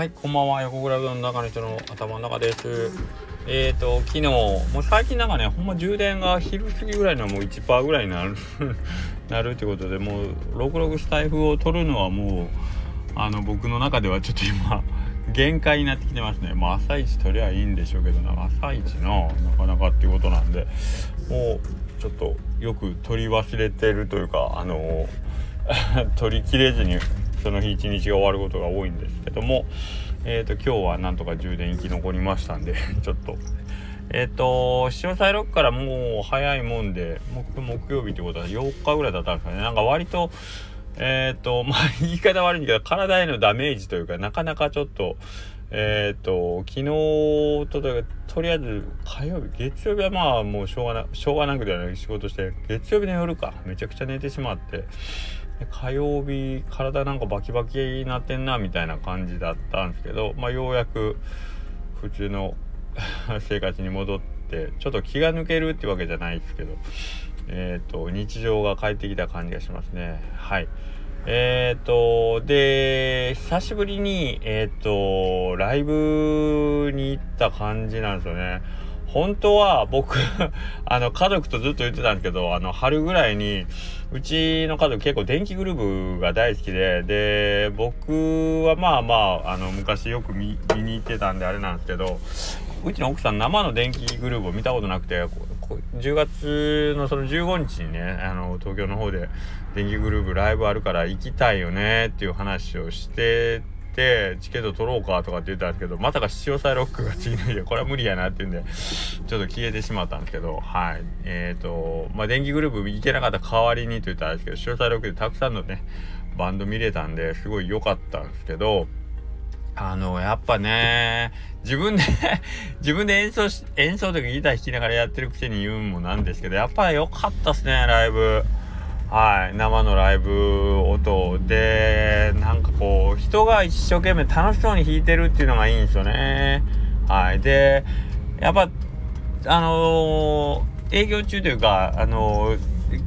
はい、こんばんは。横倉の中の人の頭の中です。えっ、ー、と、昨日、もう最近なんかね、ほんま充電が昼過ぎぐらいのもう1%ぐらいになる なるってことで、もう、66スタイフを取るのはもう、あの、僕の中ではちょっと今、限界になってきてますね。まあ、朝一取りゃいいんでしょうけどな、朝一の、なかなかっていうことなんで、もう、ちょっと、よく取り忘れてるというか、あの、取りきれずにその日一日が終わることが多いんですけども、えーと、今日はなんとか充電生き残りましたんで ちょっと。えっ、ー、と潮サイロックからもう早いもんで木木曜日ってことは8日ぐらいだったんですかね。なんか割とえっ、ー、とまあ言い方悪いんだけど体へのダメージというかなかなかちょっとえっ、ー、と昨日ととりあえず火曜日月曜日はまあもうしょうがなしょうがなくではない仕事して月曜日の夜かめちゃくちゃ寝てしまって火曜日体なんかバキバキになってんなみたいな感じだったんですけど、まあ、ようやく普通の 生活に戻ってちょっと気が抜けるってわけじゃないですけど、えーと、日常が帰ってきた感じがしますね。はいえっ、ー、と、で、久しぶりに、えっ、ー、と、ライブに行った感じなんですよね。本当は僕 あの、家族とずっと言ってたんですけど、あの、春ぐらいに、うちの家族結構電気グループが大好きで、で、僕はまあまあ、あの、昔よく見に行ってたんであれなんですけど、うちの奥さん生の電気グループを見たことなくて、10月のその15日にね、あの、東京の方で電気グループライブあるから行きたいよねっていう話をしててチケット取ろうかとかって言ったんですけどまさか潮サイロックが次の日でこれは無理やなっていうんでちょっと消えてしまったんですけどはい。えっ、ー、とまあ電気グループ行けなかった代わりにと言ったらですけど潮サイロックでたくさんのねバンド見れたんですごい良かったんですけどあの、やっぱね、自分で 自分で演奏し、演奏とかギター弾きながらやってるくせに言うんもなんですけど、やっぱり良かったっすね、ライブ。はい、生のライブ音で、なんかこう、人が一生懸命楽しそうに弾いてるっていうのがいいんですよね。はい。で、やっぱ、あのー、営業中というか、あのー、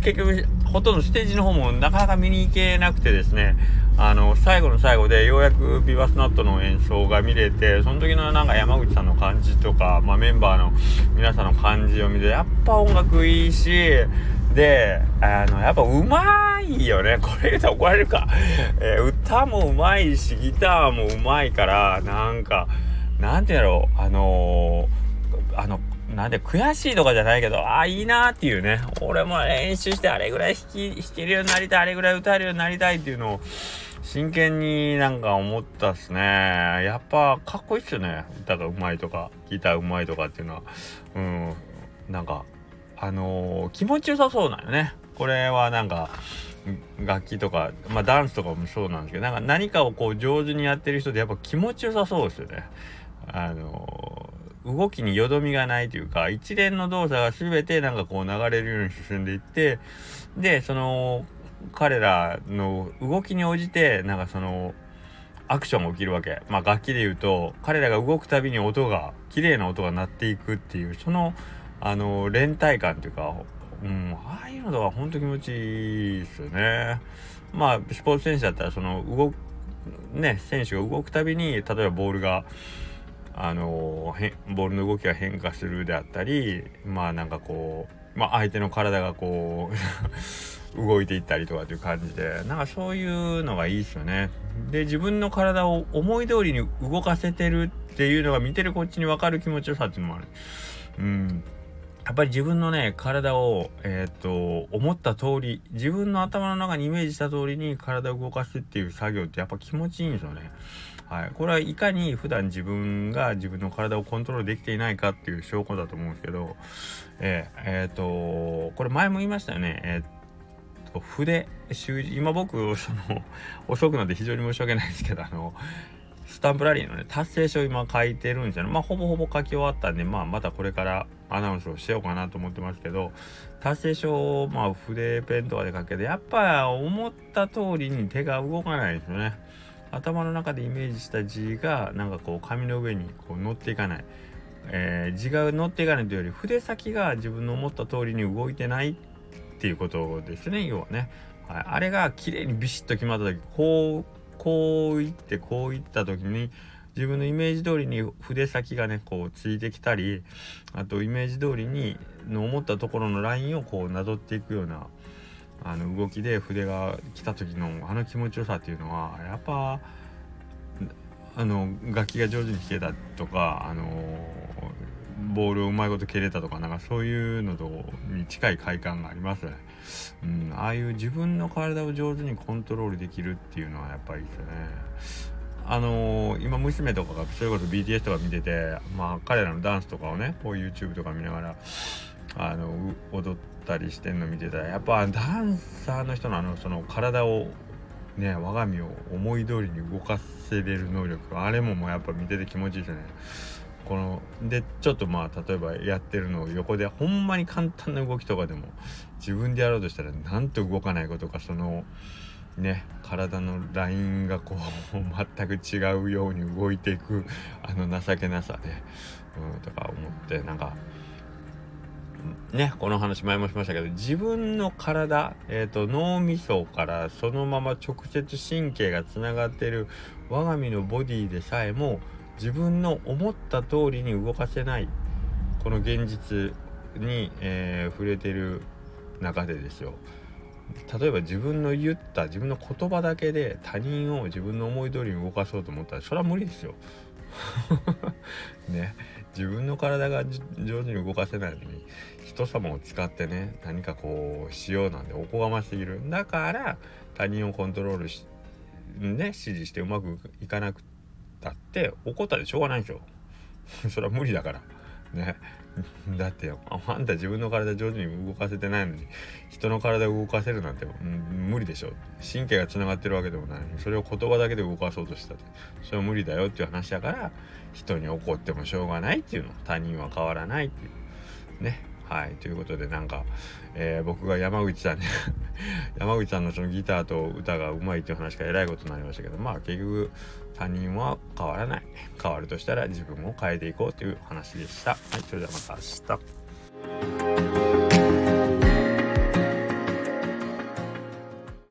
結局、ほとんどステージの方もなかなか見に行けなくてですね、あの、最後の最後でようやくビバスナットの演奏が見れて、その時のなんか山口さんの感じとか、まあメンバーの皆さんの感じを見て、やっぱ音楽いいし、で、あの、やっぱうまいよね。これ言うと怒られるか。えー、歌もうまいし、ギターもうまいから、なんか、なんて言うんだろう、あのー、あの、なんで悔しいとかじゃないけど、ああ、いいなっていうね。俺も練習してあれぐらい弾き、弾けるようになりたい、あれぐらい歌えるようになりたいっていうのを、真剣になんか思ったっすね。やっぱかっこいいっすよね。歌がうまいとか、ギターうまいとかっていうのは。うん。なんか、あのー、気持ちよさそうなのね。これはなんか、楽器とか、まあダンスとかもそうなんですけど、なんか何かをこう上手にやってる人でやっぱ気持ちよさそうですよね。あのー、動きによどみがないというか、一連の動作が全てなんかこう流れるように進んでいって、で、その、彼らの動きに応じて、なんかその、アクションが起きるわけ。まあ楽器で言うと、彼らが動くたびに音が、綺麗な音が鳴っていくっていう、その、あの連帯感っていうか、うん、ああいうのとか本当気持ちいいですよね。まあスポーツ選手だったらその動くね選手が動くたびに例えばボールがあのボールの動きが変化するであったりまあなんかこう、まあ、相手の体がこう 動いていったりとかっていう感じでなんかそういうのがいいですよね。で自分の体を思い通りに動かせてるっていうのが見てるこっちに分かる気持ちよさっていうのもある。うんやっぱり自分のね、体を、えっ、と、思った通り、自分の頭の中にイメージした通りに体を動かすっていう作業ってやっぱ気持ちいいんですよね。はい。これはいかに普段自分が自分の体をコントロールできていないかっていう証拠だと思うんですけど、えー、えー、と、これ前も言いましたよね。えー、と、筆、習字、今僕、その、遅くなって非常に申し訳ないですけど、あの、スタンプラリーのね、達成書を今書いてるんですよね。まあ、ほぼほぼ書き終わったんで、まあ、またこれからアナウンスをしようかなと思ってますけど、達成書を、まあ、筆ペンとかで書けて、やっぱ思った通りに手が動かないですよね。頭の中でイメージした字が、なんかこう、紙の上にこう乗っていかない。えー、字が乗っていかないというより、筆先が自分の思った通りに動いてないっていうことですね、要はね。はい、あれが綺麗にビシッと決まった時、こう、こういってこういった時に自分のイメージ通りに筆先がねこうついてきたりあとイメージ通りにの思ったところのラインをこうなぞっていくようなあの動きで筆が来た時のあの気持ちよさっていうのはやっぱあの楽器が上手に弾けたとかあのボールをうまいこと蹴れたとかなんかそういうのとに近い快感がありますね。うん、ああいう自分の体を上手にコントロールできるっていうのはやっぱりいいですよね。あのー、今娘とかがそれこそ BTS とか見ててまあ彼らのダンスとかをねこう YouTube とか見ながらあの踊ったりしてんの見てたらやっぱダンサーの人のあのその体をね我が身を思い通りに動かせれる能力あれももうやっぱ見てて気持ちいいですね。このでちょっとまあ例えばやってるのを横でほんまに簡単な動きとかでも自分でやろうとしたらなんと動かないことかそのね体のラインがこう全く違うように動いていくあの情けなさで、うん、とか思ってなんかねこの話前もしましたけど自分の体、えーと、脳みそからそのまま直接神経がつながってる我が身のボディでさえも自分の思った通りに動かせないこの現実に、えー、触れてる中でですよ。例えば自分の言った自分の言葉だけで他人を自分の思い通りに動かそうと思ったらそれは無理ですよ。ね。自分の体が上手に動かせないのに人様を使ってね何かこうしようなんておこがましすぎる。だから他人をコントロールしね指示してうまくいかなくたって怒ったでしょうがないでしょ それは無理だから。ね。だってあんた自分の体上手に動かせてないのに人の体を動かせるなんて、無理でしょ。神経がつながってるわけでもないそれを言葉だけで動かそうとしたってそれは無理だよっていう話だから人に怒ってもしょうがないっていうの。他人は変わらないっていう。ね。はいということでなんか、えー、僕が山口さんに 山口さんのそのギターと歌がうまいっていう話がえらいことになりましたけどまあ結局他人は変わらない。変わるとしたら自分を変えていこうという話でした。はいそれではまた明日。